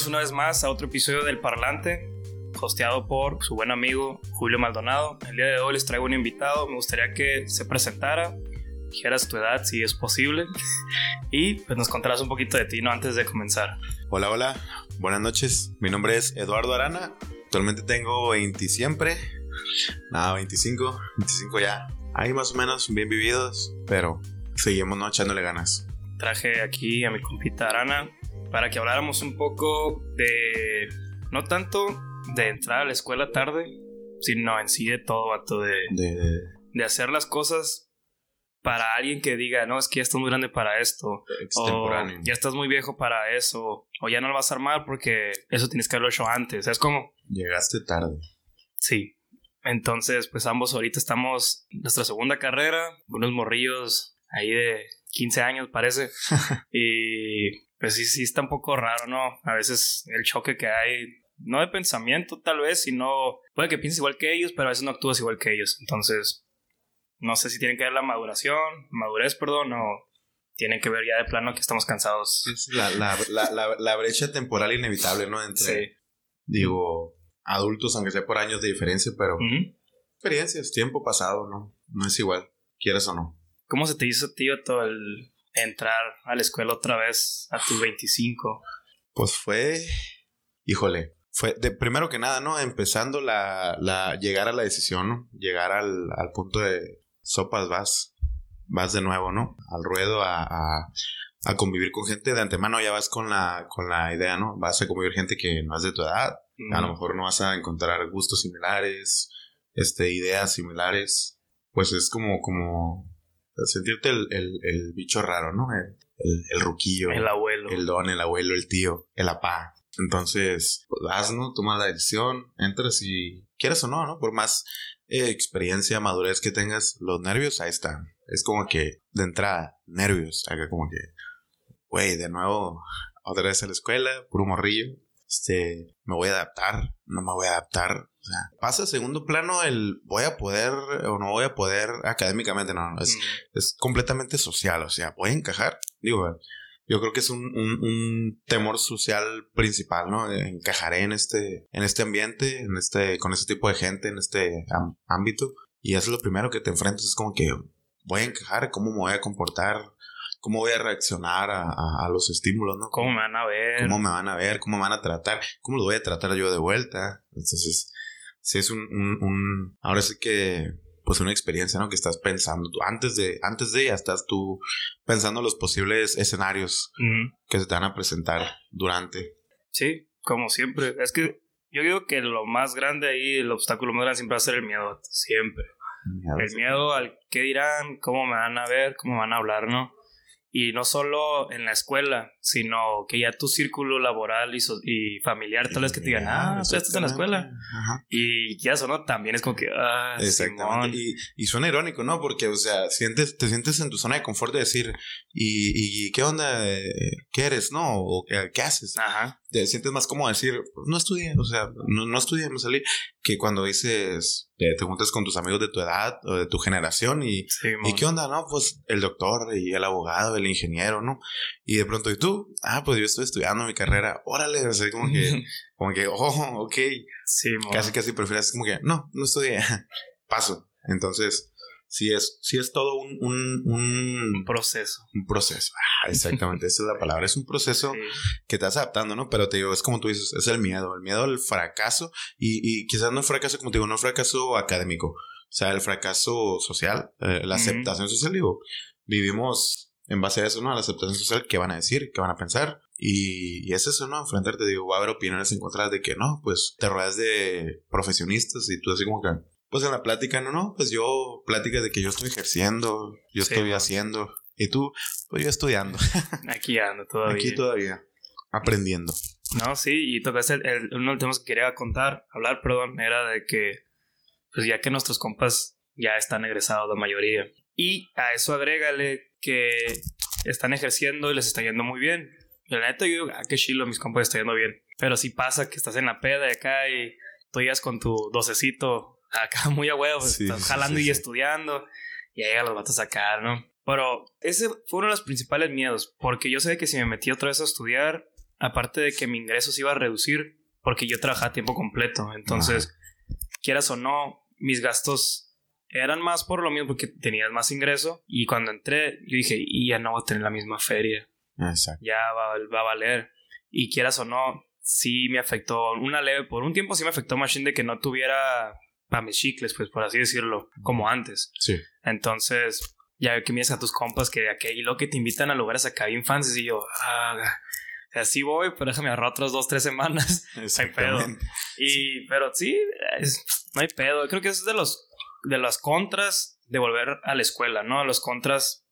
Bienvenidos una vez más a otro episodio del Parlante, hosteado por su buen amigo Julio Maldonado. El día de hoy les traigo un invitado, me gustaría que se presentara, dijeras tu edad si es posible y pues nos contarás un poquito de ti ¿no? antes de comenzar. Hola, hola, buenas noches. Mi nombre es Eduardo Arana. Actualmente tengo 20 siempre. Nada, 25, 25 ya. Ahí más o menos bien vividos, pero seguimos no echándole ganas. Traje aquí a mi compita Arana para que habláramos un poco de, no tanto de entrar a la escuela tarde, sino en sí de todo, vato, de, De, de hacer las cosas para alguien que diga, no, es que ya estás muy grande para esto, o ya estás muy viejo para eso, o ya no lo vas a armar porque eso tienes que haberlo hecho antes, es como, Llegaste tarde. sí. Entonces, pues ambos ahorita estamos en nuestra segunda carrera, unos morrillos ahí de 15 años parece, y pues sí, sí está un poco raro, ¿no? A veces el choque que hay, no de pensamiento tal vez, sino puede que pienses igual que ellos, pero a veces no actúas igual que ellos. Entonces, no sé si tienen que ver la maduración, madurez, perdón, o tienen que ver ya de plano que estamos cansados. La, la, la, la, la brecha temporal inevitable, ¿no? Entre, Sí. digo, adultos, aunque sea por años de diferencia, pero experiencias, tiempo pasado, ¿no? No es igual, quieras o no. ¿Cómo se te hizo, tío, todo el entrar a la escuela otra vez a tus 25? Pues fue, híjole, fue de primero que nada, ¿no? Empezando la, la llegar a la decisión, ¿no? Llegar al, al punto de sopas vas, vas de nuevo, ¿no? Al ruedo a, a, a convivir con gente de antemano ya vas con la, con la idea, ¿no? Vas a convivir gente que no es de tu edad, a lo mejor no vas a encontrar gustos similares, este, ideas similares, pues es como, como sentirte el, el, el bicho raro, ¿no? El, el, el ruquillo El abuelo. el don, el abuelo, el tío, el apá. Entonces, pues vas, ¿no? Tomas la decisión, entras y quieres o no, ¿no? Por más eh, experiencia, madurez que tengas, los nervios ahí están. Es como que, de entrada, nervios. Acá como que, güey, de nuevo, otra vez a la escuela, puro morrillo. Este, me voy a adaptar, no me voy a adaptar. O sea, pasa a segundo plano el voy a poder o no voy a poder académicamente, no, no, es, Mm. es completamente social, o sea, voy a encajar. Digo, yo creo que es un, un- un temor social principal, ¿no? Encajaré en este, en este ambiente, en este, con este tipo de gente, en este ámbito. Y eso es lo primero que te enfrentas, es como que voy a encajar, cómo me voy a comportar, cómo voy a reaccionar a, a- a los estímulos, ¿no? ¿Cómo me van a ver? cómo me van a ver, cómo me van a tratar, cómo lo voy a tratar yo de vuelta. Entonces, sí es un, un, un- ahora sí que, pues una experiencia, ¿no? Que estás pensando, tú, antes de, antes de ya estás tú pensando los posibles escenarios que se te van a presentar durante. Sí, como siempre. Es que yo digo que lo más grande ahí, el obstáculo más grande siempre va a ser el miedo. Siempre. El miedo al qué dirán, cómo me van a ver, cómo me van a hablar, ¿no? Y no solo en la escuela, sino que ya tu círculo laboral y, so- y familiar, tal vez que te digan, ah, tú ya estás en la escuela. Ajá. Y ya eso, ¿no? También es como que, ah, Exactamente. Y, y suena irónico, ¿no? Porque, o sea, sientes, te sientes en tu zona de confort de decir, ¿y, y qué onda? Eh, ¿Qué eres? ¿No? ¿O qué, qué haces? Ajá. Te sientes más como decir, pues, no estudié, o sea, no, no estudié, me salí, que cuando dices, te, te juntas con tus amigos de tu edad o de tu generación y, Simón. ¿y qué onda? No, pues el doctor y el abogado, el ingeniero, ¿no? Y de pronto, ¿y tú? Ah, pues yo estoy estudiando mi carrera, órale, o sea, como que, como que, oh, ok, Simón. casi, casi prefieres como que, no, no estudié, paso. Entonces, sí es, sí es todo un, un, Un un, proceso. un proceso. Ah, exactamente, esa es la palabra, es un proceso Sí. que te vas adaptando, ¿no? Pero te digo, es como tú dices, es el miedo, el miedo al fracaso y, y quizás no fracaso, como te digo, no fracaso académico, o sea, el fracaso social, eh, la aceptación social, digo, vivimos en base a eso, ¿no? A la aceptación social, qué van a decir, qué van a pensar y, y es eso, ¿no? Enfrentarte, digo, va a haber opiniones encontradas de que no, pues te rodeas de profesionistas y tú así como que... Pues en la plática, no, no, pues yo, plática de que yo estoy ejerciendo, yo Sí, estoy man. haciendo, y tú, pues yo estudiando, Aquí ando todavía. aquí todavía, aprendiendo. No, sí, y tocaste el, el- uno de los temas que quería contar, hablar, perdón, era de que, pues ya que nuestros compas ya están egresados la mayoría. Y a eso agrégale que están ejerciendo y les está yendo muy bien. Y la neta, yo digo, ah, qué chilo, mis compas está yendo bien. Pero si pasa que estás en la peda de acá y tú llegas con tu docecito acá muy a huevo, pues, Sí, estás jalando sí, y sí. estudiando, y ahí llegan los vatos a sacar, ¿no? Pero ese fue uno de los principales miedos, porque yo sé que si me metí otra vez a estudiar, aparte de que mi ingreso se iba a reducir, porque yo trabajaba a tiempo completo. Entonces, quieras o no, mis gastos eran más por lo mismo porque tenías más ingreso. Y cuando entré, yo dije, y ya no voy a tener la misma feria. Exacto. Ya va, va a valer. Y quieras o no, sí me afectó una leve, por un tiempo sí me afectó Machine de que no tuviera para mis chicles, pues por así decirlo, como antes. Sí. Entonces, ya que miras a tus compas que de aquí y lo que te invitan a lugares acá bien fancy y yo, ah, así voy, pero déjame ahorrar otras dos, tres semanas. No hay pedo. Y, pero sí, es- no hay pedo. Creo que eso es de los, de las contras de volver a la escuela, ¿no? Los contras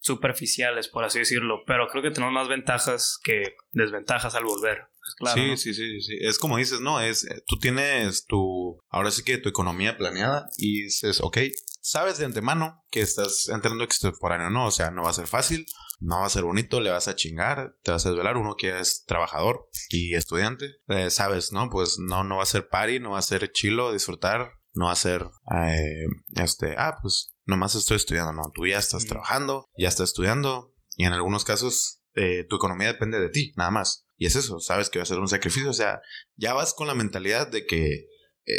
superficiales, por así decirlo. Pero creo que tenemos más ventajas que desventajas al volver. Es claro. sí, ¿no? sí, sí, sí. Es como dices, no, es, eh, tú tienes tu, ahora sí que tu economía planeada y dices, ok, sabes de antemano que estás entrando extemporáneo, ¿no? O sea, no va a ser fácil, no va a ser bonito, le vas a chingar, te vas a desvelar, uno que es trabajador y estudiante, eh, sabes, ¿no? Pues no, no va a ser party, no va a ser chilo, disfrutar, no va a ser, eh, este, ah, pues nomás estoy estudiando, no, tú ya estás Mm. trabajando, ya estás estudiando y en algunos casos eh, tu economía depende de ti, nada más. Y es eso, sabes que va a ser un sacrificio, o sea, ya vas con la mentalidad de que eh,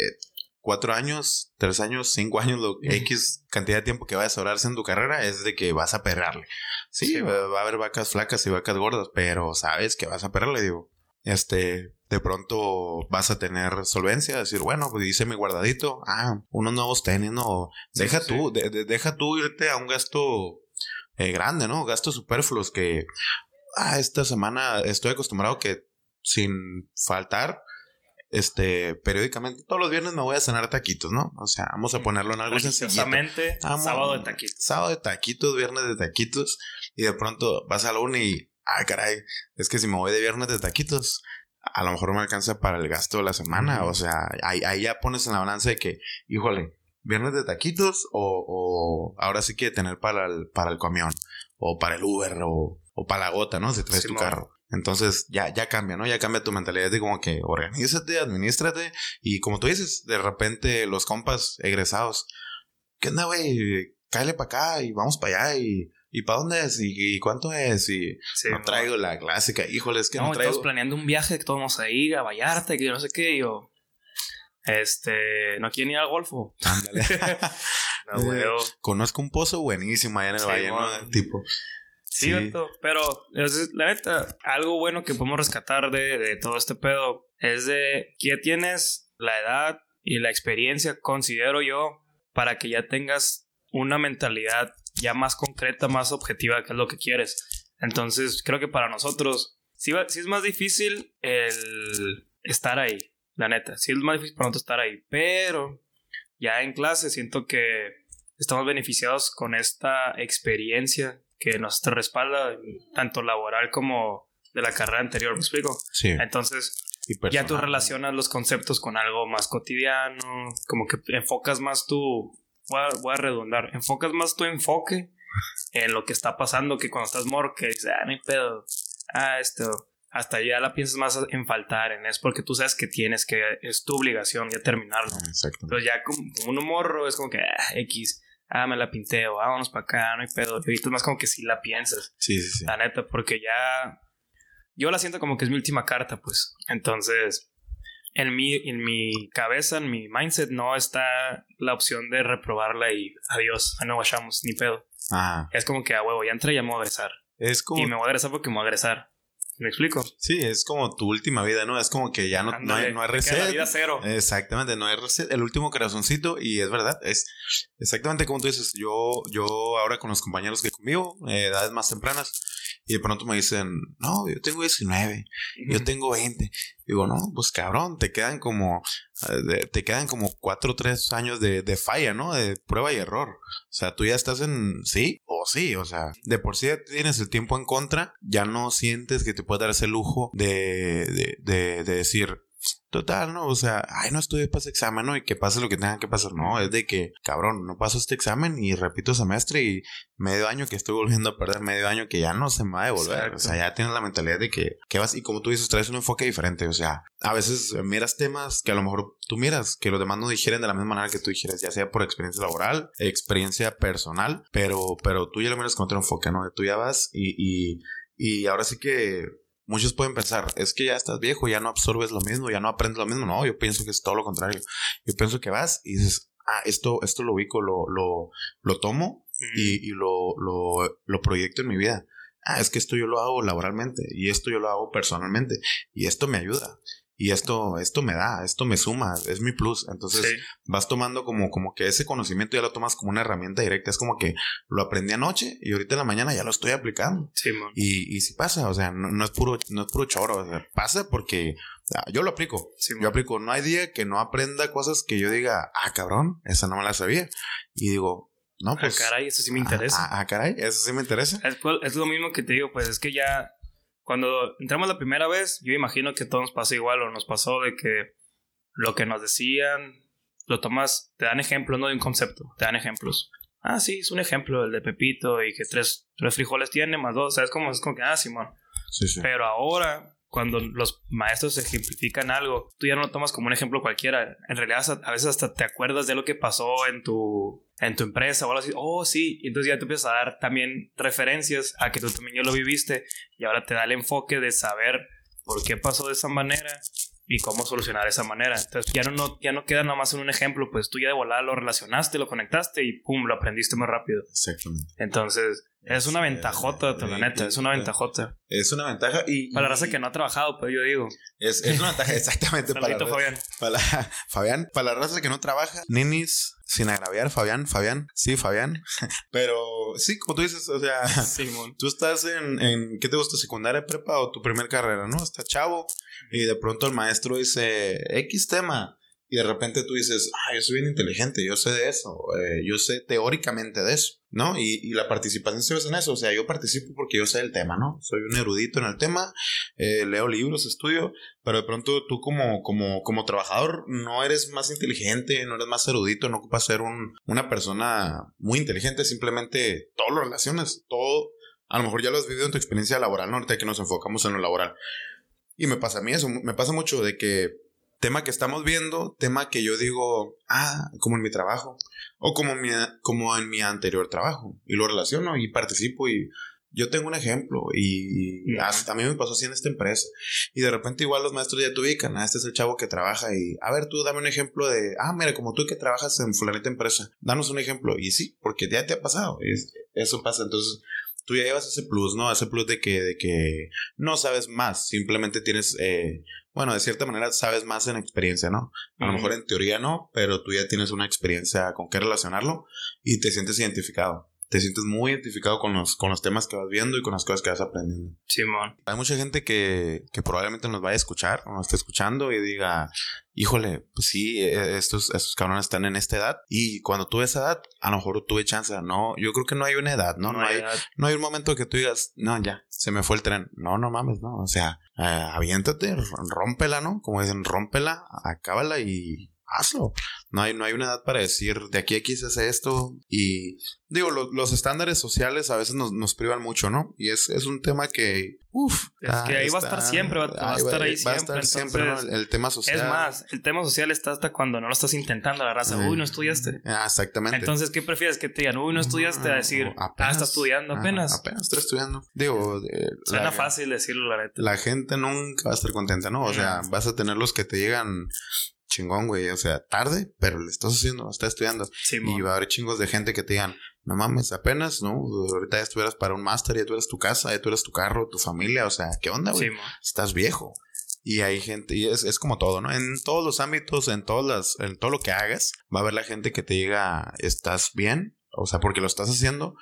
cuatro años, tres años, cinco años, lo X cantidad de tiempo que vayas a orarse en tu carrera es de que vas a perrarle. Sí, Sí, va, va a haber vacas flacas y vacas gordas, pero sabes que vas a perrarle, digo. Este, de pronto vas a tener solvencia, decir, bueno, pues hice mi guardadito, ah, unos nuevos tenis, no, deja sí, tú, de- de- deja tú irte a un gasto eh, grande, ¿no? Gastos superfluos que, ah, esta semana estoy acostumbrado que sin faltar, este, periódicamente, todos los viernes me voy a cenar taquitos, ¿no? O sea, vamos a ponerlo en algo Vamos. sábado de taquito. Sábado de taquitos, viernes de taquitos, y de pronto vas a la uni y, ah, caray, es que si me voy de viernes de taquitos, a lo mejor me alcanza para el gasto de la semana. O sea, ahí, ahí ya pones en la balanza de que, híjole, viernes de taquitos o, o ahora sí que tener para el, para el camión o para el Uber o, o para la gota, ¿no? Si traes tu carro. Entonces ya, ya cambia, ¿no? Ya cambia tu mentalidad de como que organízate, administrate y como tú dices, de repente los compas egresados, ¿qué onda, güey? Cállale para acá y vamos para allá y, ¿y para dónde es? ¿Y, y cuánto es? Y Sí, no traigo la clásica, híjole, es que no, no, traigo. todos planeando un viaje que todos vamos a ir a Vallarta, que yo no sé qué, y yo. Este, no quieren ir al Golfo. Ándale. No, güey. Conozco un pozo buenísimo allá en el Sí, valle, ¿no? Tipo. Sí, vato, pero la neta, algo bueno que podemos rescatar de, de todo este pedo es de que tienes la edad y la experiencia, considero yo, para que ya tengas una mentalidad ya más concreta, más objetiva, que es lo que quieres. Entonces, creo que para nosotros, sí, va- sí es más difícil el estar ahí, la neta. Sí es más difícil para nosotros estar ahí, pero ya en clase siento que estamos beneficiados con esta experiencia que nos respalda, tanto laboral como de la carrera anterior, ¿me explico? Sí. Entonces, ya tú relacionas los conceptos con algo más cotidiano, como que enfocas más tu, voy a, voy a redundar, enfocas más tu enfoque en lo que está pasando que cuando estás morro, que dices, ah, hay pedo, ah, esto, hasta ya la piensas más en faltar, en es porque tú sabes que tienes que, es tu obligación ya terminarlo. Exacto. Entonces ya como, como uno morro es como que, ah, X, ah, me la pinteo, vámonos para acá, no hay pedo. Y ahorita es más como que sí la piensas, Sí, sí, sí. la neta, porque ya yo la siento como que es mi última carta, pues. Entonces, en mi, en mi cabeza, en mi mindset, no está la opción de reprobarla y adiós, no guachamos, ni pedo. Ajá. Es como que a huevo, ya entré, ya me voy a agresar. Es como. Y me voy a agresar porque me voy a agresar. ¿Me explico? Sí, es como tu última vida, ¿no? Es como que ya no, no hay, no hay queda La reset. vida cero. Exactamente, no hay reset. El último corazoncito, y es verdad, es exactamente como tú dices. Yo, yo ahora con los compañeros que convivo, eh, edades más tempranas, y de pronto me dicen, no, yo tengo 19, yo tengo 20. Digo, no, pues cabrón, te quedan como, te quedan como 4 o 3 años de, de falla, ¿no? De prueba y error. O sea, tú ya estás en sí o sí, o sea, de por sí ya tienes el tiempo en contra, ya no sientes que te puedes dar ese lujo de, de, de decir, Total, ¿no? O sea, ay, no estudié para ese examen, ¿no? Y que pase lo que tenga que pasar. No, es de que, cabrón, no paso este examen y repito semestre y medio año que estoy volviendo a perder, medio año que ya no se me va a devolver. Exacto. O sea, ya tienes la mentalidad de que, que vas, y como tú dices, traes un enfoque diferente. O sea, a veces miras temas que a lo mejor tú miras, que los demás no digieren de la misma manera que tú dijeras, ya sea por experiencia laboral, experiencia personal, pero, pero tú ya lo miras con otro enfoque, ¿no? Tú ya vas y, y, y ahora sí que muchos pueden pensar, es que ya estás viejo, ya no absorbes lo mismo, ya no aprendes lo mismo. No, yo pienso que es todo lo contrario. Yo pienso que vas y dices, ah, esto, esto lo ubico, lo, lo, lo tomo y, y lo, lo, lo proyecto en mi vida. Ah, es que esto yo lo hago laboralmente y esto yo lo hago personalmente y esto me ayuda y esto, esto me da, esto me suma, es mi plus. Entonces vas tomando como, como que ese conocimiento ya lo tomas como una herramienta directa. Es como que lo aprendí anoche y ahorita en la mañana ya lo estoy aplicando. Sí, y, y si pasa, o sea, no, es puro, no es puro choro, o sea, pasa porque yo lo aplico. yo aplico. No hay día que no aprenda cosas que yo diga, ah, cabrón, esa no me la sabía. Y digo, no, ah, pues. Ah, caray, eso sí me interesa. Ah, ah caray, eso sí me interesa. Es, es lo mismo que te digo, pues es que ya cuando entramos la primera vez, yo imagino que todo nos pasó igual o nos pasó de que lo que nos decían, lo tomas, te dan ejemplos, no de un concepto, te dan ejemplos. Ah, sí, es un ejemplo el de Pepito y que tres, tres frijoles tiene más dos, ¿sabes cómo? Es como que, ah, Simón. Sí, sí. Pero ahora, cuando los maestros ejemplifican algo, tú ya no lo tomas como un ejemplo cualquiera. En realidad, a veces hasta te acuerdas de lo que pasó en tu en tu empresa o algo así, oh sí, y entonces ya te empiezas a dar también referencias a que tú también ya lo viviste y ahora te da el enfoque de saber por qué pasó de esa manera y cómo solucionar esa manera. Entonces ya no, ya no queda nada más en un ejemplo, pues tú ya de volada lo relacionaste, lo conectaste y pum, lo aprendiste más rápido. Exactamente. Entonces es una ventajota, la neta, es una ventajota. Es una ventaja y... Para la raza que no ha trabajado, pues yo digo. Es, es una ventaja, exactamente. para Fabián. Para, Fabián, para la raza que no trabaja, ninis, sin agraviar, Fabián, Fabián, sí, Fabián. Pero sí, como tú dices, o sea, tú estás en, en, ¿qué te gusta? ¿Secundaria, prepa o tu primer carrera, no? Está chavo y de pronto el maestro dice, X tema. Y de repente tú dices, ah, yo soy bien inteligente, yo sé de eso, eh, yo sé teóricamente de eso, ¿no? Y, y, la participación se basa en eso, o sea, yo participo porque yo sé el tema, ¿no? Soy un erudito en el tema, eh, leo libros, estudio, pero de pronto tú como, como, como trabajador no eres más inteligente, no eres más erudito, no ocupas ser un, una persona muy inteligente, simplemente todo lo relacionas, todo, a lo mejor ya lo has vivido en tu experiencia laboral, ¿no? Ahorita que nos enfocamos en lo laboral. Y me pasa a mí eso, me pasa mucho de que tema que estamos viendo, tema que yo digo, ah, como en mi trabajo, o como, mi, como en mi anterior trabajo, y lo relaciono y participo y yo tengo un ejemplo y, también me pasó así en esta empresa. Y de repente igual los maestros ya te ubican, ah, este es el chavo que trabaja y, a ver, tú dame un ejemplo de, ah, mira, como tú que trabajas en fulanita empresa, danos un ejemplo. Y sí, porque ya te ha pasado, eso pasa. Entonces, tú ya llevas ese plus, ¿no? Ese plus de que, de que no sabes más, simplemente tienes, eh, bueno, de cierta manera sabes más en experiencia, ¿no? A lo mejor en teoría no, pero tú ya tienes una experiencia con qué relacionarlo y te sientes identificado te sientes muy identificado con los, con los temas que vas viendo y con las cosas que vas aprendiendo. Simón. Hay mucha gente que, que probablemente nos vaya a escuchar o nos esté escuchando y diga, híjole, pues sí, e, estos, estos cabrones están en esta edad y cuando tuve esa edad, a lo mejor tuve chance. No, yo creo que no hay una edad, ¿no? No, hay, no hay un momento que tú digas, no, ya, se me fue el tren. No, no mames, no. O sea, eh, aviéntate, rómpela, ¿no? Como dicen, rómpela, acábala y hazlo. No hay, no hay una edad para decir de aquí a aquí se hace esto. Y digo, los estándares sociales a veces nos, nos, privan mucho, ¿no? Y es, es un tema que, uff. Es que ahí va a estar siempre, va, a estar ahí va siempre. A estar siempre ¿no? el, tema social. Es más, el tema social está hasta cuando no lo estás intentando la raza. Uy, no estudiaste. Ah, exactamente. Entonces, ¿qué prefieres que te digan? Uy, no estudiaste a decir, apenas, ah, estás estudiando apenas. apenas estoy estudiando. Digo, suena fácil decirlo, la neta. La gente nunca va a estar contenta, ¿no? O sea, vas a tener los que te llegan chingón, güey. O sea, tarde, pero le estás haciendo, estás estudiando. y va a haber chingos de gente que te digan, no mames, apenas, ¿no? Ahorita ya estuvieras para un máster, ya tú eres tu casa, ya tú eres tu carro, tu familia, o sea, ¿qué onda, güey? estás viejo. Y hay gente, y es, es, como todo, ¿no? En todos los ámbitos, en todas las, en todo lo que hagas, va a haber la gente que te diga, estás bien, o sea, porque lo estás haciendo.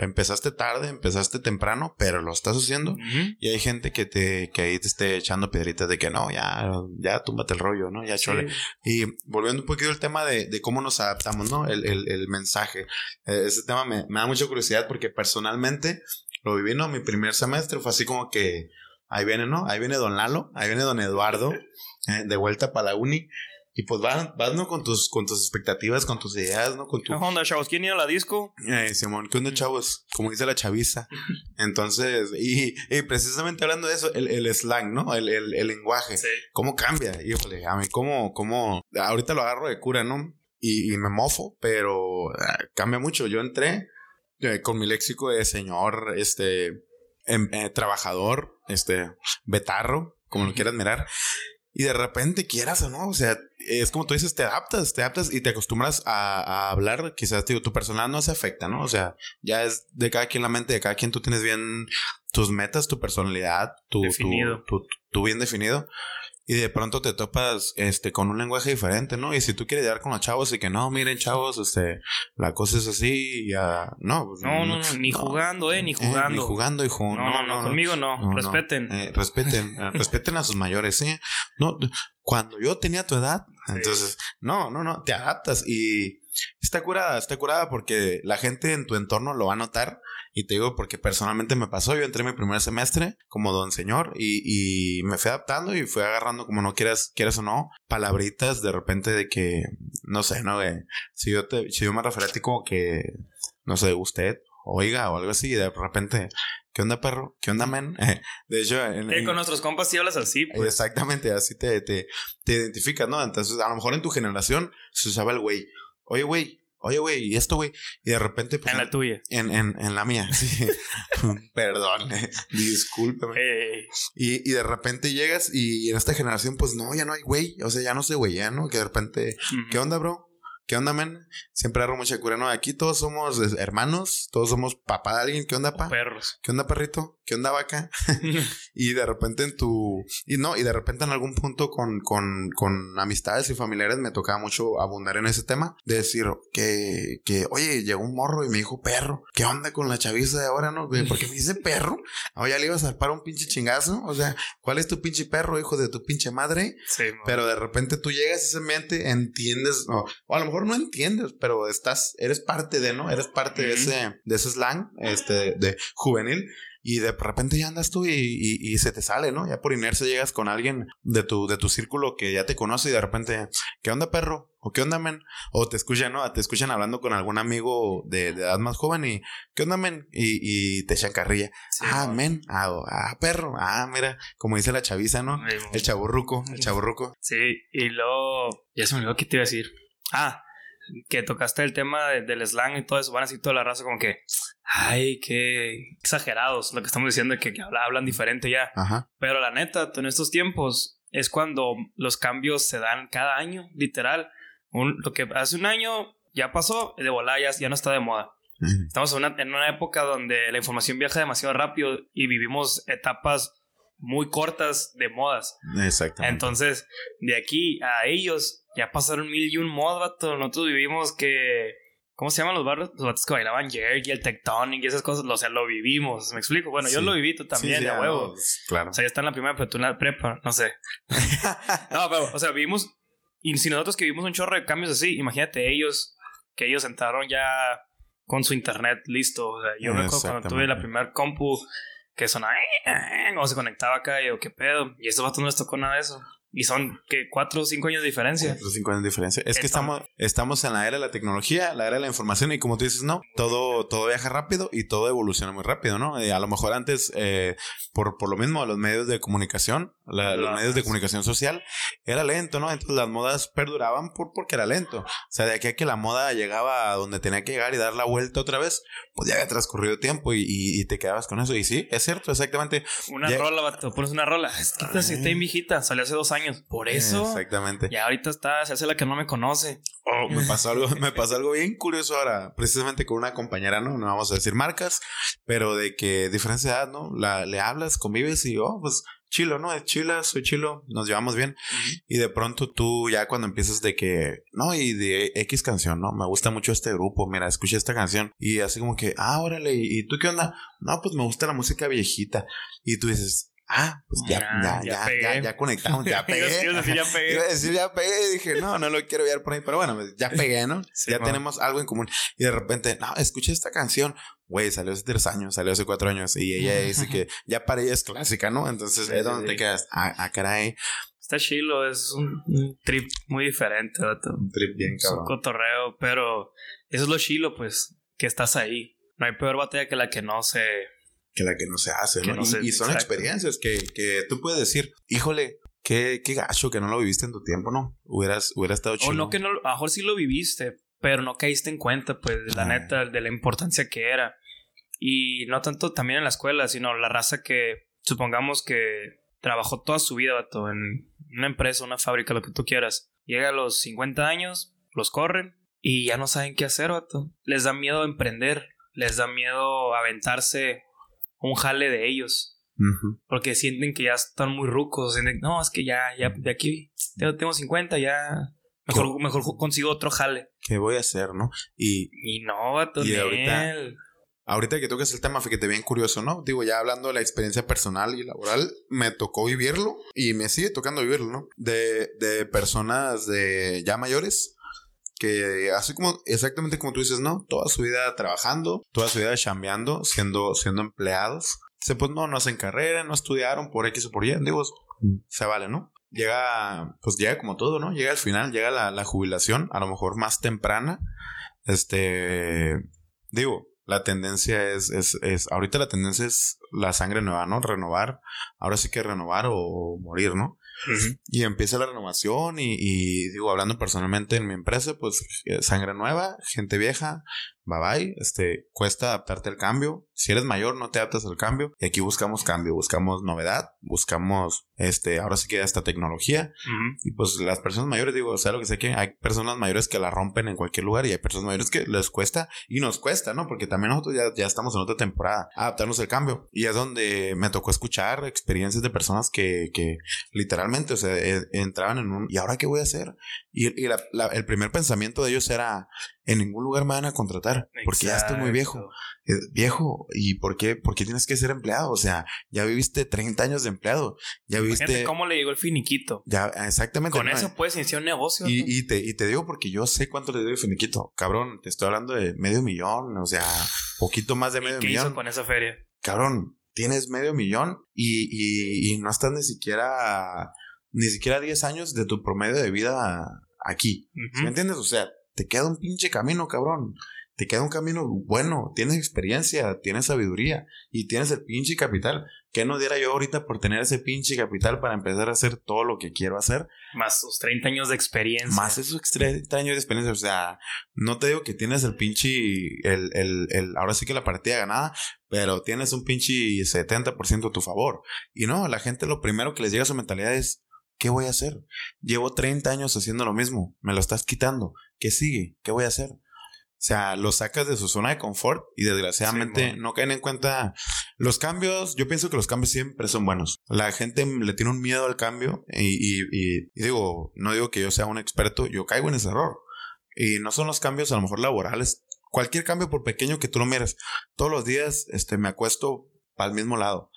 empezaste tarde, empezaste temprano, pero lo estás haciendo. Y hay gente que te, que ahí te esté echando piedritas de que no, ya, ya túmbate el rollo, ¿no? Ya chole. Y volviendo un poquito al tema de, de cómo nos adaptamos, ¿no? El, el, el mensaje. E, ese tema me, me, da mucha curiosidad porque personalmente lo viví, ¿no? Mi primer semestre fue así como que ahí viene, ¿no? Ahí viene Don Lalo, ahí viene Don Eduardo, eh, de vuelta para la uni. Y pues vas, vas ¿no? Con tus, con tus expectativas, con tus ideas, ¿no? Con tu... ¿Qué onda, chavos? ¿Quién iba a la disco? Eh, Simón, ¿qué onda, chavos? Como dice la chaviza. Entonces, y, y, precisamente hablando de eso, el, el slang, ¿no? El, el, el lenguaje. Sí. ¿Cómo cambia? Híjole, a mí, ¿cómo, cómo? Ahorita lo agarro de cura, ¿no? Y, y me mofo, pero ah, cambia mucho. Yo entré eh, con mi léxico de señor, este em, eh, trabajador, este, betarro, como lo quieras mirar. Y de repente quieras o no, o sea, es como tú dices, te adaptas, te adaptas y te acostumbras a, a hablar. Quizás digo, tu personalidad no se afecta, ¿no? O sea, ya es de cada quien la mente, de cada quien tú tienes bien tus metas, tu personalidad, tu, Definido. tu, tu, tu bien definido. Y de pronto te topas este con un lenguaje diferente, ¿no? Y si tú quieres llegar con los chavos y que no, miren, chavos, este, la cosa es así, ya, no, pues, No, no, no, ni no. jugando, eh, ni Eh, jugando. ni jugando, hijo. No, no, no, conmigo no. No, no. Respeten. Eh, respeten, eh, respeten a sus mayores, ¿sí? No, cuando yo tenía tu edad, Sí. entonces, no, no, no, te adaptas y está curada, está curada porque la gente en tu entorno lo va a notar. Y te digo porque personalmente me pasó, yo entré mi primer semestre como don señor y, y me fui adaptando y fui agarrando como no quieras, quieras o no, palabritas de repente de que, no sé, no, güey, si yo te, si yo me refería a ti como que, no sé, usted, oiga o algo así y de repente, ¿qué onda perro? ¿Qué onda men? De hecho, en, Eh, en- con nuestros compas sí hablas así, pues. Exactamente, así te, te, te identificas, ¿no? Entonces, a lo mejor en tu generación se usaba el güey. Oye, güey, oye, güey, y esto, güey. Y de repente, pues. En la tuya. en, en, en la mía, sí. Perdón, eh, discúlpeme. Y, y de repente llegas y en esta generación, pues no, ya no hay güey. O sea, ya no sé güey, ya no. Que de repente. ¿qué onda, bro? ¿Qué onda, men? Siempre agarro mucha cura, ¿no? Aquí todos somos eh, hermanos, todos somos papá de alguien. ¿Qué onda, pa? Perros. ¿Qué onda, perrito? ¿Qué onda, vaca? Y de repente en tu... Y no, y de repente en algún punto con, con, con amistades y familiares me tocaba mucho abundar en ese tema. De decir que, que, oye, llegó un morro y me dijo perro. ¿Qué onda con la chaviza de ahora, no? Porque me dice perro. Ahora ya le ibas a zarpar un pinche chingazo. O sea, ¿cuál es tu pinche perro, hijo de tu pinche madre? Sí. Pero de repente tú llegas a ese ambiente, entiendes, o, o a lo mejor no entiendes, pero estás, eres parte de, ¿no? Eres parte de ese, de ese slang, este, de juvenil. Y de repente ya andas tú y, y- y se te sale, ¿no? Ya por inercia llegas con alguien de tu, de tu círculo que ya te conoce y de repente, ¿qué onda, perro? ¿O qué onda, men? O te escuchan, ¿no? Te escuchan hablando con algún amigo de, de edad más joven y, ¿qué onda, men? Y, y te echan carrilla. Sí, ah, men. Ah, ah, perro. Ah, mira, como dice la chaviza, ¿no? Mo. El chaburruco, el chaburruco. Sí, y luego, ya se me olvidó qué te iba a decir. Ah, que tocaste el tema de- del slang y todo eso, van a decir toda la raza como que, ay, qué exagerados lo que estamos diciendo, que, que habla- hablan diferente ya. Ajá. Pero la neta, en estos tiempos es cuando los cambios se dan cada año, literal. Un- lo que hace un año ya pasó, de volada ya, ya no está de moda. Estamos en una, en una época donde la información viaja demasiado rápido y vivimos etapas muy cortas de modas. Exactamente. Entonces, de aquí a ellos ya pasaron mil y un mod, vato. Nosotros vivimos que. ¿Cómo se llaman los barrios? Los vatos que bailaban Jerk y el Tectonic y esas cosas. O sea, lo vivimos. ¿Me explico? Bueno, yo lo viví tú también, Sí, sí, de ah, huevo. no, claro. O sea, ya está en la primera, pero tú en la prepa, no sé. no, pero, o sea, vivimos. Y si nosotros que vivimos un chorro de cambios así, imagínate ellos, que ellos entraron ya con su internet listo. O sea, yo me acuerdo cuando tuve la Exactamente. primer compu que sonaba, o se conectaba acá, y yo, ¿qué pedo? Y estos vatos no les tocó nada de eso. Y son, que ¿Cuatro o cinco años de diferencia? Cuatro o cinco años de diferencia. Es que estamos, estamos en la era de la tecnología, la era de la información, y como tú dices, no, todo, todo viaja rápido y todo evoluciona muy rápido, ¿no? Eh, a lo mejor antes, eh, por, por lo mismo, los medios de comunicación, la- los medios de comunicación social, era lento, ¿no? Entonces las modas perduraban por, porque era lento. O sea, de aquí a que la moda llegaba a donde tenía que llegar y dar la vuelta otra vez, pues ya había transcurrido tiempo y, y- y te quedabas con eso. Y sí, es cierto, exactamente. Una Ya- rola, vato, pones una rola. Es que esta está viejita, salió hace dos años. Por eso. Exactamente. Y ahorita está, se hace la que no me conoce. Oh, me pasó algo, me pasó algo bien curioso ahora, precisamente con una compañera, ¿no? No vamos a decir marcas, pero de que diferencia de edad, ¿no? La, le hablas, convives y, oh, pues chilo, ¿no? Es chila, soy chilo, nos llevamos bien. Y de pronto tú ya cuando empiezas de que, no, y de X canción, ¿no? Me gusta mucho este grupo, mira, escuché esta canción. Y así como que, ah, órale, ¿y y tú qué onda? No, pues me gusta la música viejita. Y tú dices, ah, pues ya, Ah, ya, ya ya, ya, ya conectamos, ya pegué. Ibas a decir, ya pegué. Iba a decir, ya pegué. Y dije, no, no lo quiero ver por ahí. Pero bueno, pues, ya pegué, ¿no? Sí, ya mo. tenemos algo en común. Y de repente, no, escuché esta canción. Güey, salió hace tres años, salió hace cuatro años. Y ella dice que ya para ella es clásica, ¿no? Entonces, Sí, es donde sí. te quedas. Ah, ah, caray. Está chilo, es un, un trip muy diferente, vato. Un trip bien Es un cotorreo, pero eso es lo chilo, pues, que estás ahí. No hay peor batalla que la que no se... Que la que no se hace, ¿no? no y, se- y son exacto. experiencias que, que tú puedes decir, híjole, qué, qué gacho que no lo viviste en tu tiempo, ¿no? Hubieras, hubiera estado chido. O no que no, a lo mejor sí lo viviste, pero no caíste en cuenta, pues, de la Ah. neta, de la importancia que era. Y no tanto también en la escuela, sino la raza que supongamos que trabajó toda su vida, vato, en una empresa, una fábrica, lo que tú quieras. Llega a los 50 años, los corren y ya no saben qué hacer, vato. Les da miedo emprender, les da miedo aventarse un jale de ellos. Porque sienten que ya están muy rucos. Sienten, no, es que ya, ya, de aquí tengo 50, ya. Mejor, mejor consigo otro jale. ¿Qué voy a hacer, no? Y. Y no, y ahorita, ahorita que tocas el tema, fíjate bien curioso, ¿no? Digo, ya hablando de la experiencia personal y laboral, me tocó vivirlo y me sigue tocando vivirlo, ¿no? De, de personas de ya mayores que así como exactamente como tú dices, ¿no? Toda su vida trabajando, toda su vida chambeando, siendo, siendo empleados. Se pues no, no hacen carrera, no estudiaron por X o por Y, digo, se vale, ¿no? Llega, pues llega como todo, ¿no? Llega al final, llega la, la jubilación, a lo mejor más temprana. Este, digo, la tendencia es, es, es, ahorita la tendencia es la sangre nueva, ¿no? Renovar. Ahora sí que renovar o morir, ¿no? Y empieza la renovación y, digo, hablando personalmente en mi empresa, pues eh, sangre nueva, gente vieja, bye bye, este, cuesta adaptarte al cambio. Si eres mayor, no te adaptas al cambio. Y aquí buscamos cambio, buscamos novedad, buscamos, este, ahora sí que esta tecnología. Y pues las personas mayores, digo, o sea, lo que sé que hay personas mayores que la rompen en cualquier lugar y hay personas mayores que les cuesta y nos cuesta, ¿no? Porque también nosotros ya, ya estamos en otra temporada, adaptarnos al cambio. Y es donde me tocó escuchar experiencias de personas que, que literalmente, o sea, e, entraban en un, ¿y ahora qué voy a hacer? Y, y la, el primer pensamiento de ellos era, en ningún lugar me van a contratar porque ya estoy muy viejo. viejo, ¿y por qué, por qué tienes que ser empleado? O sea, ya viviste 30 años de empleado. Ya viviste. cómo le llegó el finiquito. Ya, exactamente. Con eso puedes iniciar un negocio. Y, y, te, y te digo porque yo sé cuánto le doy el finiquito. Cabrón, te estoy hablando de medio millón, o sea, poquito más de medio ¿Qué millón. Hizo con esa feria? Cabrón, tienes medio millón y, y, y no estás ni siquiera, ni siquiera 10 años de tu promedio de vida aquí. ¿Me entiendes? O sea, te queda un pinche camino, cabrón. Te queda un camino bueno, tienes experiencia, tienes sabiduría y tienes el pinche capital. ¿Qué no diera yo ahorita por tener ese pinche capital para empezar a hacer todo lo que quiero hacer? Más sus 30 años de experiencia. Más esos 30 años de experiencia. O sea, no te digo que tienes el pinche, el, el, el, ahora sí que la partida ganada, pero tienes un pinche 70% a tu favor. Y no, la gente lo primero que les llega a su mentalidad es, ¿Qué voy a hacer? Llevo 30 años haciendo lo mismo, me lo estás quitando. ¿Qué sigue? ¿Qué voy a hacer? O sea, lo sacas de su zona de confort y desgraciadamente no caen en cuenta los cambios. Yo pienso que los cambios siempre son buenos. La gente le tiene un miedo al cambio y, y, digo, no digo que yo sea un experto, yo caigo en ese error. Y no son los cambios a lo mejor laborales. Cualquier cambio, por pequeño que tú lo mires, todos los días este, me acuesto el mismo lado.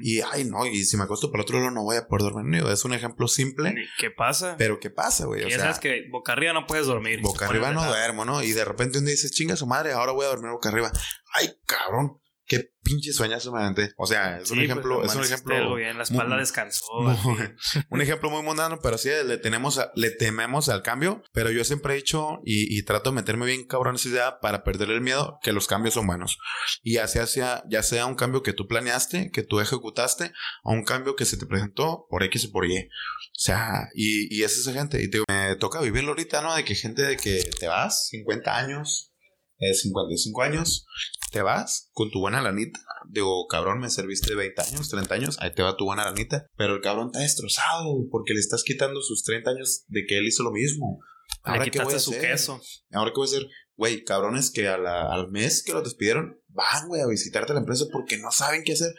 Y, ay, no, y si me acuesto por el otro lado no voy a poder dormir. Es un ejemplo simple. ¿Qué pasa? Pero ¿qué pasa, güey? O ya sabes que boca arriba no puedes dormir. Boca arriba no duermo, ¿no? Y de repente un día dices, chinga su madre, ahora voy a dormir boca arriba. Ay, cabrón qué pinche sueñazo me aventé. O sea, es un pues, ejemplo, es un ejemplo. Bien, la espalda descansó. un ejemplo muy mundano, pero sí le tenemos, le tememos al cambio. Pero yo siempre he dicho y, trato de meterme bien cabrón esa idea para perder el miedo que los cambios son buenos. Y así hacia, ya sea un cambio que tú planeaste, que tú ejecutaste, o un cambio que se te presentó por X o por Y. O sea, y, y es esa gente. Y te, me toca vivirlo ahorita, ¿no? De que gente de que te vas, 50 años, 55 años, te vas con tu buena lanita. Digo, cabrón, me serviste 20 años, 30 años, ahí te va tu buena lanita. Pero el cabrón está destrozado porque le estás quitando sus 30 años de que él hizo lo mismo. Ahora, ¿qué voy a su hacer? queso. Ahora, ¿qué voy a hacer? Güey, cabrones que al mes que lo despidieron, van, güey, a visitarte a la empresa porque no saben qué hacer.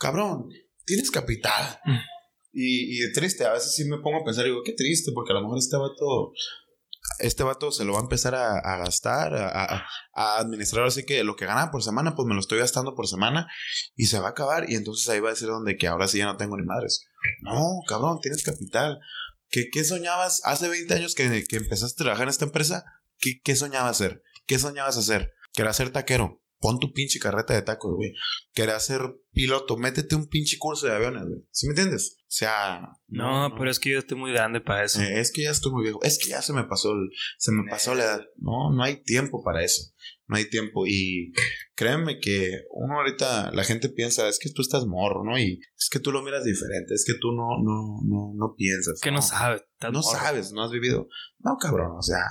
Cabrón, tienes capital. Mm. Y, y triste, a veces sí me pongo a pensar, digo, qué triste, porque a lo mejor este vato este vato se lo va a empezar a, gastar, a, administrar así que lo que gana por semana, pues me lo estoy gastando por semana y se va a acabar. Y entonces ahí va a ser donde que ahora sí ya no tengo ni madres. No, cabrón, tienes capital. ¿Qué, qué soñabas hace 20 años que, que, empezaste a trabajar en esta empresa? ¿Qué, qué soñabas hacer? ¿Qué soñabas hacer? Que era ser taquero. Pon tu pinche carreta de tacos, güey. Quería ser piloto, métete un pinche curso de aviones, güey. ¿Sí me entiendes? O sea. No, pero es que yo estoy muy grande para eso. Eh, es que ya estoy muy viejo. Es que ya se me pasó se me pasó la edad. No, no hay tiempo para eso. No hay tiempo. Y créeme que uno ahorita, la gente piensa, es que tú estás morro, ¿no? Y es que tú lo miras diferente, es que tú no, no, no, no piensas. Que no, sabes. No sabes, no has vivido. No, cabrón, o sea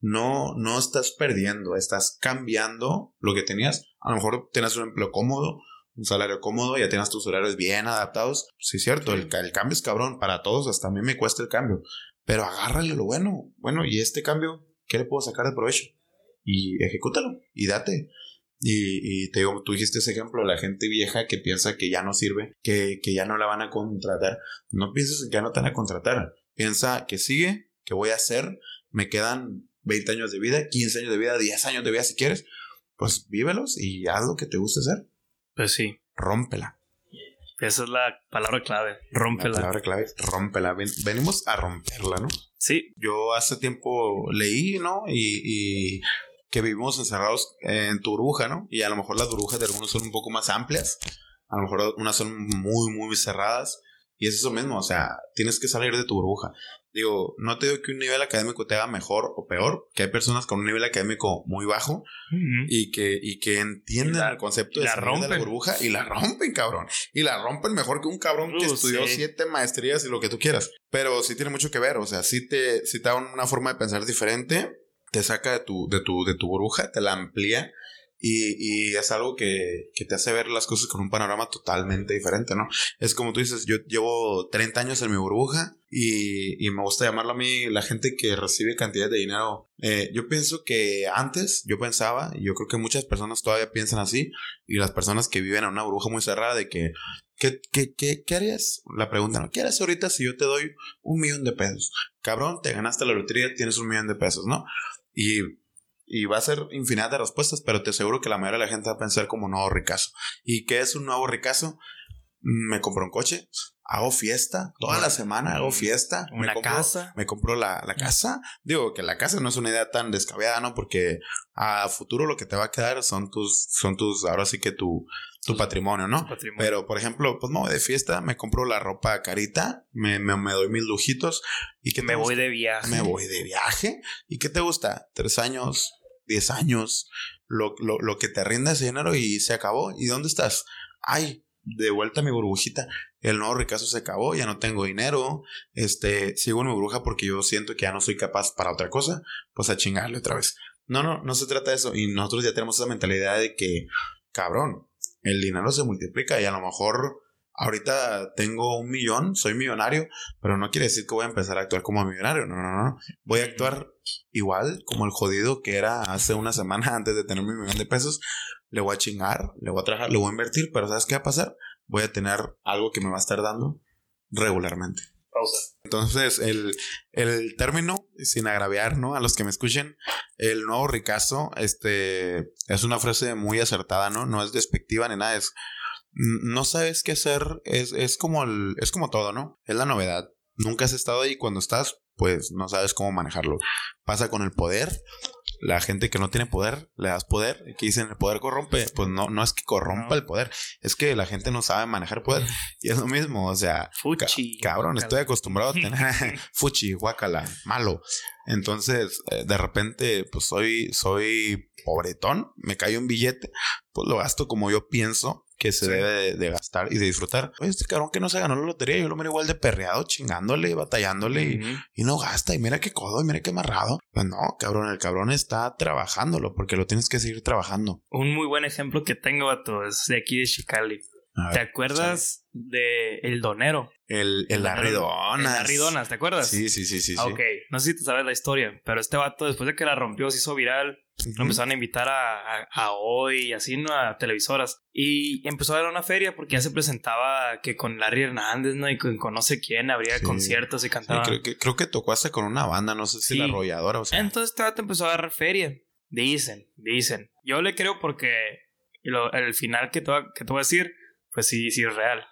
no, no estás perdiendo, estás cambiando lo que tenías. A lo mejor tenías un empleo cómodo, un salario cómodo, ya tienes tus horarios bien adaptados. Sí, es cierto, el, el, cambio es cabrón para todos, hasta a mí me cuesta el cambio. Pero agárrale lo bueno. Bueno, y este cambio, ¿qué le puedo sacar de provecho? Y ejecútalo y date. Y, y, te digo, tú dijiste ese ejemplo, la gente vieja que piensa que ya no sirve, que, que ya no la van a contratar. No pienses en que ya no te van a contratar. Piensa que sigue, que voy a hacer, me quedan 20 años de vida, 15 años de vida, 10 años de vida si quieres. Pues vívelos y haz lo que te guste hacer. Pues sí. Rómpela. Esa es la palabra clave, rómpela. La palabra clave, rómpela. Ven, venimos a romperla, ¿no? Sí. Yo hace tiempo leí, ¿no? Y, y que vivimos encerrados en tu burbuja, ¿no? Y a lo mejor las burbujas de algunos son un poco más amplias, a lo mejor unas son muy, muy cerradas. Y es eso mismo, o sea, tienes que salir de tu burbuja. Digo, no te digo que un nivel académico te haga mejor o peor, que hay personas con un nivel académico muy bajo uh -huh. y, que, y que entienden la, el concepto de la salir de la burbuja y la rompen, cabrón. Y la rompen mejor que un cabrón que uh, estudió sí. siete maestrías y lo que tú quieras. Pero sí tiene mucho que ver, o sea, sí te, sí te da una forma de pensar diferente, te saca de tu, de tu, de tu burbuja, te la amplía y, y, es algo que, que, te hace ver las cosas con un panorama totalmente diferente, ¿no? Es como tú dices, yo llevo 30 años en mi burbuja y, y me gusta llamarlo a mí la gente que recibe cantidad de dinero. Eh, yo pienso que antes yo pensaba, y yo creo que muchas personas todavía piensan así, y las personas que viven en una burbuja muy cerrada de que, ¿qué, qué, qué, qué harías? La pregunta, ¿no? ¿Qué harías ahorita si yo te doy un millón de pesos? Cabrón, te ganaste la lotería, tienes un millón de pesos, ¿no? Y y va a ser infinidad de respuestas, pero te aseguro que la mayoría de la gente va a pensar como nuevo ricazo. ¿Y qué es un nuevo ricazo? Me compro un coche, hago fiesta, toda la semana hago fiesta. Una me compro, casa. Me compro la, la, casa. Digo que la casa no es una idea tan descabellada, ¿no? Porque a futuro lo que te va a quedar son tus, son tus, ahora sí que tu, tu patrimonio, ¿no? Patrimonio. Pero, por ejemplo, pues me voy de fiesta, me compro la ropa carita, me, me, me doy mis lujitos. ¿Y que Me voy de viaje. Me voy de viaje. ¿Y qué te gusta? Tres años, 10 años, lo, lo, lo, que te rinda ese dinero y se acabó. ¿Y dónde estás? Ay, de vuelta a mi burbujita. El nuevo ricazo se acabó, ya no tengo dinero. Este, sigo en mi burbuja porque yo siento que ya no soy capaz para otra cosa. Pues a chingarle otra vez. No, no, no se trata de eso. Y nosotros ya tenemos esa mentalidad de que, cabrón, el dinero se multiplica y a lo mejor ahorita tengo un millón, soy millonario, pero no quiere decir que voy a empezar a actuar como millonario. No, no, no. Voy a actuar igual como el jodido que era hace una semana antes de tener mi millón de pesos. Le voy a chingar, le voy a trabajar, le voy a invertir, pero ¿sabes qué va a pasar? Voy a tener algo que me va a estar dando regularmente. Pausa. Entonces, el, el término, sin agraviar, ¿no? A los que me escuchen, el nuevo ricazo, este, es una frase muy acertada, ¿no? No es despectiva ni nada, es no sabes qué hacer, es, es, como el, es como todo, ¿no? Es la novedad. Nunca has estado ahí cuando estás, pues no sabes cómo manejarlo. Pasa con el poder. La gente que no tiene poder, le das poder. Y que dicen el poder corrompe. Pues no, no es que corrompa el poder. Es que la gente no sabe manejar poder. Y es lo mismo. O sea, Fuchi. Ca cabrón, estoy acostumbrado a tener fuchi, guacala, malo. Entonces, eh, de repente, pues soy, soy pobretón, me cae un billete, pues lo gasto como yo pienso que se sí. debe de, de, gastar y de disfrutar. Oye, este cabrón que no se ganó la lotería, yo lo miro igual de perreado, chingándole, batallándole uh -huh. y, y, no gasta. Y mira qué codo, y mira qué amarrado. Pues no, cabrón, el cabrón está trabajándolo porque lo tienes que seguir trabajando. Un muy buen ejemplo que tengo, vato, es de aquí de Chicali. Ver, ¿Te acuerdas sí. de El Donero? El, el, el Arridonas. El Arridonas, ¿te acuerdas? Sí, sí, sí, sí. Ok, no sé si te sabes la historia, pero este vato, después de que la rompió, se hizo viral. Uh -huh. Lo empezaron a invitar a, a, a, hoy y así, ¿no? A televisoras. Y empezó a dar una feria porque ya se presentaba que con Larry Hernández, ¿no? Y con, con no sé quién habría sí. conciertos y cantaba. Sí, creo, que, creo que tocó hasta con una banda, no sé si la arrolladora o sea. Entonces este vato empezó a agarrar feria. Dicen, dicen. Yo le creo porque lo, el final que te, que te voy a decir pues sí, sí es real.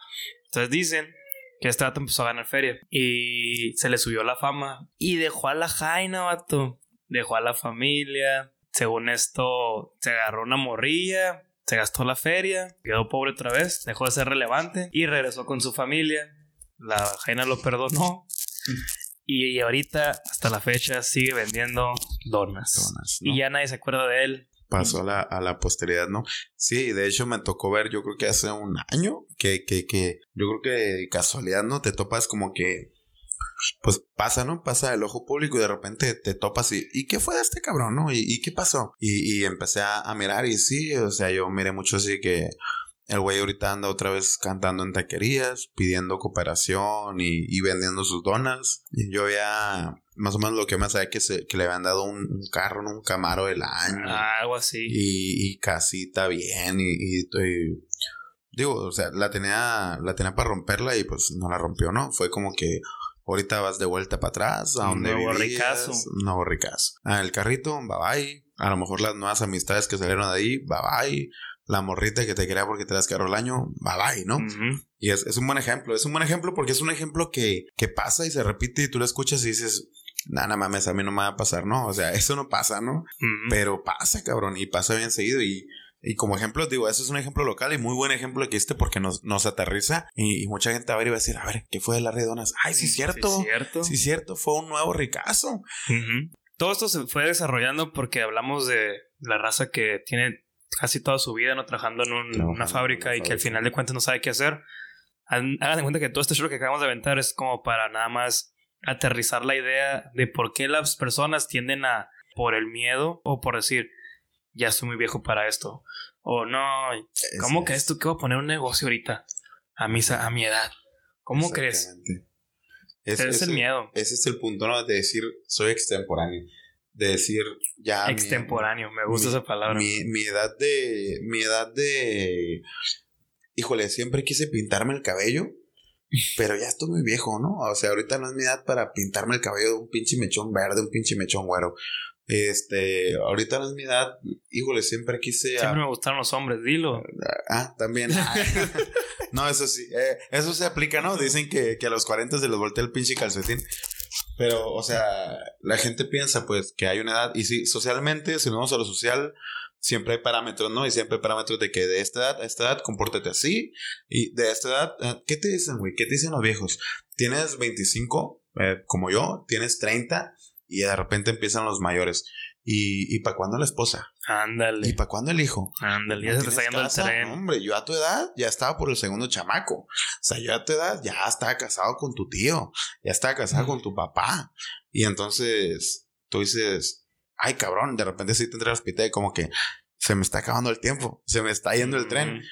Entonces dicen que este vato empezó a ganar feria y se le subió la fama y dejó a la Jaina, vato. Dejó a la familia. Según esto, se agarró una morrilla, se gastó la feria, quedó pobre otra vez, dejó de ser relevante y regresó con su familia. La Jaina lo perdonó. Y ahorita, hasta la fecha, sigue vendiendo donas. donas ¿no? Y ya nadie se acuerda de él pasó a la, a la posteridad, ¿no? Sí, de hecho me tocó ver, yo creo que hace un año, que, que, que yo creo que casualidad, ¿no? Te topas como que pues pasa, ¿no? Pasa el ojo público y de repente te topas y, ¿y qué fue de este cabrón, no? ¿Y, qué pasó? Y, y empecé a, a, mirar y sí, o sea, yo miré mucho así que el güey ahorita anda otra vez cantando en taquerías, pidiendo cooperación y, y vendiendo sus donas. Y yo ya más o menos lo que más sabía que, se, que le habían dado un, carro, un camaro del año. Ah, algo así. Y, y casita bien y, y, digo, o sea, la tenía, la tenía para romperla y pues no la rompió, ¿no? Fue como que ahorita vas de vuelta para atrás a donde nuevo ricazo. Un nuevo ricazo. Ah, el carrito, bye bye. A lo mejor las nuevas amistades que salieron de ahí, bye bye la morrita que te quería porque te das caro el año, bye bye, ¿no? Y es, un buen ejemplo, es un buen ejemplo porque es un ejemplo que, que pasa y se repite y tú lo escuchas y dices, nada mames, a mí no me va a pasar, ¿no? O sea, eso no pasa, ¿no? Pero pasa, cabrón, y pasa bien seguido y... Y como ejemplo, digo, eso es un ejemplo local y muy buen ejemplo que este porque nos, nos aterriza y, mucha gente va a ver y va a decir, a ver, ¿qué fue de las redonas? Ay, sí, cierto. Sí, cierto. Sí, cierto, fue un nuevo ricazo. Todo esto se fue desarrollando porque hablamos de la raza que tiene casi toda su vida, ¿no? Trabajando en una fábrica y que al final de cuentas no sabe qué hacer. Hagan de cuenta que todo este show que acabamos de aventar es como para nada más aterrizar la idea de por qué las personas tienden a, por el miedo o por decir, ya estoy muy viejo para esto. O no, ¿cómo crees tú que voy a poner un negocio ahorita? A mi, a mi edad. ¿Cómo crees? Ese es el miedo. Ese es el punto, ¿no? De decir, soy extemporáneo de decir ya extemporáneo, me gusta esa palabra. Mi, mi, edad de mi edad de híjole, siempre quise pintarme el cabello, pero ya estoy muy viejo, ¿no? O sea, ahorita no es mi edad para pintarme el cabello de un pinche mechón verde, un pinche mechón güero. Este, ahorita no es mi edad, híjole, siempre quise. Siempre me gustaron los hombres, dilo. Ah, también. no, eso sí, eh, eso se aplica, ¿no? Dicen que, que a los 40 se les voltea el pinche calcetín. Pero, o sea, la gente piensa pues que hay una edad y sí, socialmente, si nos vamos a lo social, siempre hay parámetros, ¿no? Y siempre hay parámetros de que de esta edad a esta edad compórtate así y de esta edad, eh, ¿qué te dicen, güey? ¿Qué te dicen los viejos? Tienes 25, eh, como yo, tienes 30 y de repente empiezan los mayores. ¿Y, y para cuándo la esposa? Ándale. ¿Y para cuándo el hijo? Ándale, ya se te está yendo el tren. hombre, yo a tu edad ya estaba por el segundo chamaco. O sea, yo a tu edad ya estaba casado con tu tío, ya estaba casado con tu papá. Y entonces tú dices, ay cabrón, de repente sí te entras y como que se me está acabando el tiempo, se me está yendo el tren.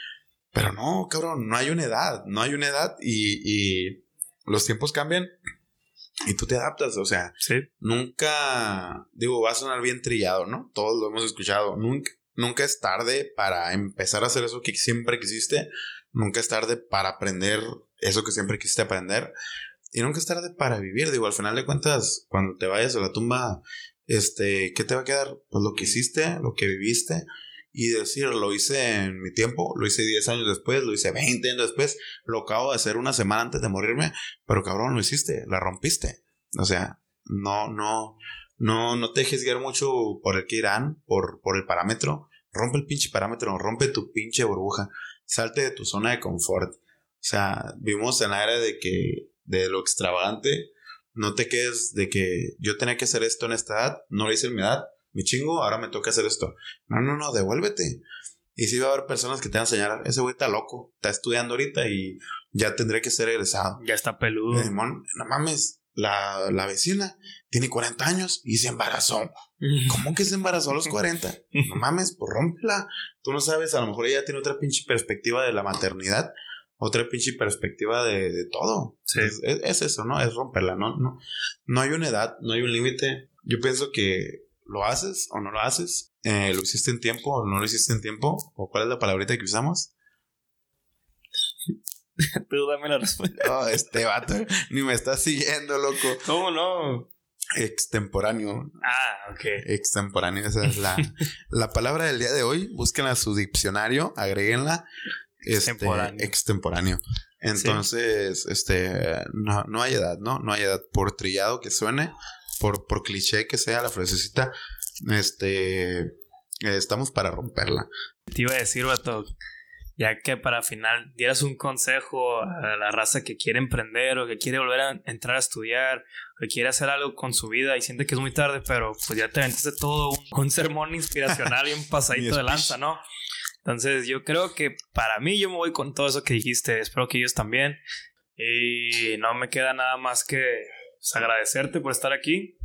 Pero no, cabrón, no hay una edad, no hay una edad y, y los tiempos cambian y tú te adaptas, o sea, nunca, digo, va a sonar bien trillado, ¿no? Todos lo hemos escuchado, nunca, nunca es tarde para empezar a hacer eso que siempre quisiste, nunca es tarde para aprender eso que siempre quisiste aprender, y nunca es tarde para vivir, digo, al final de cuentas, cuando te vayas a la tumba, este, ¿qué te va a quedar? Pues lo que hiciste, lo que viviste, y decir, lo hice en mi tiempo, lo hice 10 años después, lo hice 20 años después, lo acabo de hacer una semana antes de morirme, pero cabrón, lo hiciste, la rompiste. O sea, no, no, no, no te dejes guiar mucho por el que irán, por, por el parámetro. Rompe el pinche parámetro, rompe tu pinche burbuja, salte de tu zona de confort. O sea, vimos en la era de que, de lo extravagante, no te quedes de que yo tenía que hacer esto en esta edad, no lo hice en mi edad, mi chingo, ahora me toca hacer esto. No, no, no, devuélvete. Y si va a haber personas que te van a enseñar, ese güey está loco, está estudiando ahorita y ya tendré que ser egresado. Ya está peludo. no mames, la, la, vecina tiene 40 años y se embarazó. ¿Cómo que se embarazó a los 40? No mames, pues rómpela. Tú no sabes, a lo mejor ella tiene otra pinche perspectiva de la maternidad, otra pinche perspectiva de, de todo. Sí. Es, es, eso, ¿no? Es romperla, ¿no? No, no hay una edad, no hay un límite. Yo pienso que ¿Lo haces o no lo haces? Eh, ¿Lo hiciste en tiempo o no lo hiciste en tiempo? ¿O cuál es la palabrita que usamos? Tú dame la respuesta. No, este vato ni me está siguiendo, loco. ¿Cómo no? Extemporáneo. Ah, ok. Extemporáneo, esa es la, la palabra del día de hoy. Búsquenla a su diccionario, agréguenla. Este, extemporáneo. extemporáneo. Entonces, este, no, no hay edad, ¿no? No hay edad. Por trillado que suene, por, por cliché que sea la frasecita, este, estamos para romperla. Te iba a decir, vato, ya que para final dieras un consejo a la raza que quiere emprender o que quiere volver a entrar a estudiar o que quiere hacer algo con su vida y siente que es muy tarde, pero pues ya te aventaste todo un, sermón inspiracional y un pasadito de lanza, ¿no? Entonces yo creo que para mí yo me voy con todo eso que dijiste, espero que ellos también. Y no me queda nada más que pues, agradecerte por estar aquí.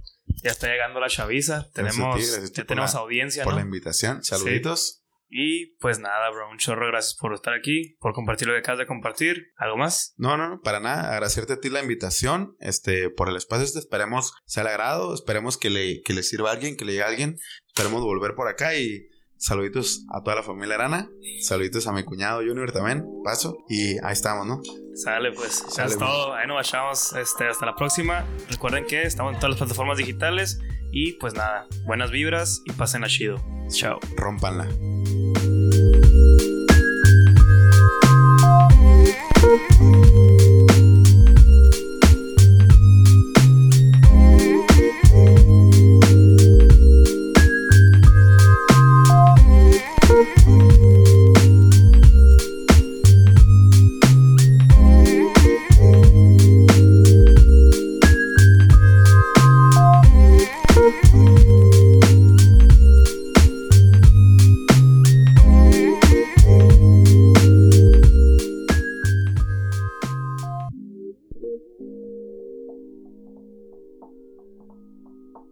Ya está llegando la chaviza. Tenemos, ya tenemos audiencia, Por ¿no? la invitación. Saluditos. Y pues nada, bro, un chorro gracias por estar aquí, por compartir lo que acabas de compartir. ¿Algo más? No, no, no, para nada. Agradecerte a ti la invitación, este, por el espacio este. Esperemos sea el agrado, esperemos que le, que le sirva a alguien, que le llegue a alguien. Esperemos volver por acá y Saluditos a toda la familia Arana. Saluditos a mi cuñado Junior también. Paso. Y ahí estamos, ¿no? Sale, pues. Ya es pues. todo. Ahí nos bajamos. Este, hasta la próxima. Recuerden que estamos en todas las plataformas digitales. Y pues nada, buenas vibras y pasen a chido. Chao. Rompanla.